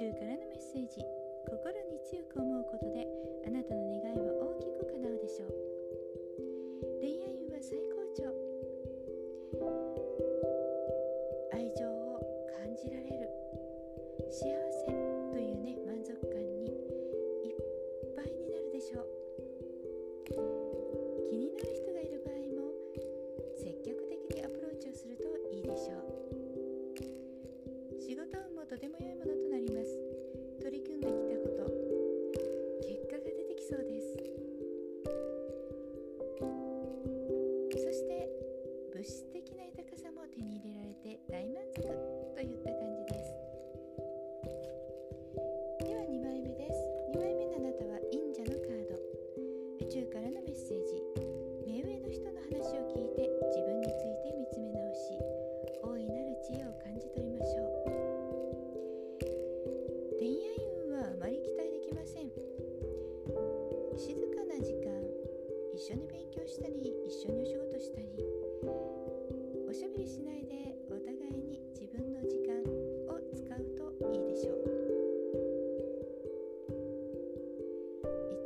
宙からのメッセージ。心に強く思うことであなたの願いは大きく叶うでしょう。恋愛運は最高潮。愛情を感じられる。幸せ。タウンもとても良いものとなります。取り組んできたこと。結果が出てきそうです。そして物質的な豊かさも手に入れ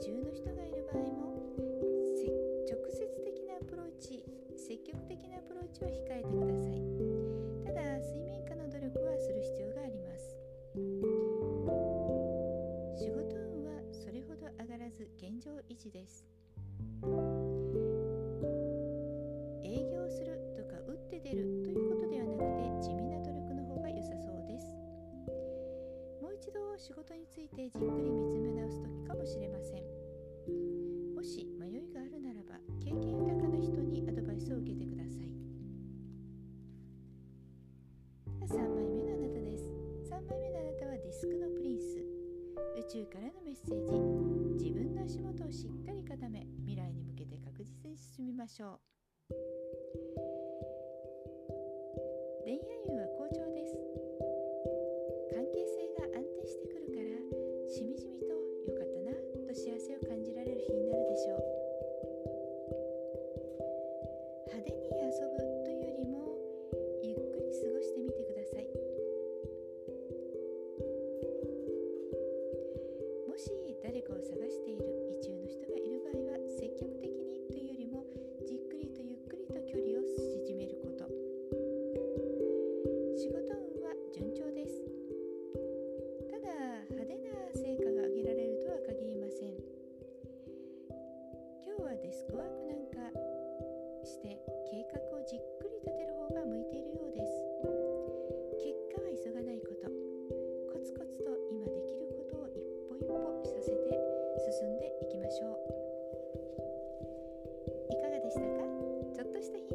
中の人がいる場合も直接的なアプローチ積極的なアプローチは控えてください。ただ睡眠下の努力はする必要があります。仕事運はそれほど上がらず現状維持です。営業するとか打って出るということではなくて地味な努力の方が良さそうです。もう一度仕事についてじっくり見中からのメッセージ。自分の足元をしっかり固め未来に向けて確実に進みましょう。恋愛運 este hit.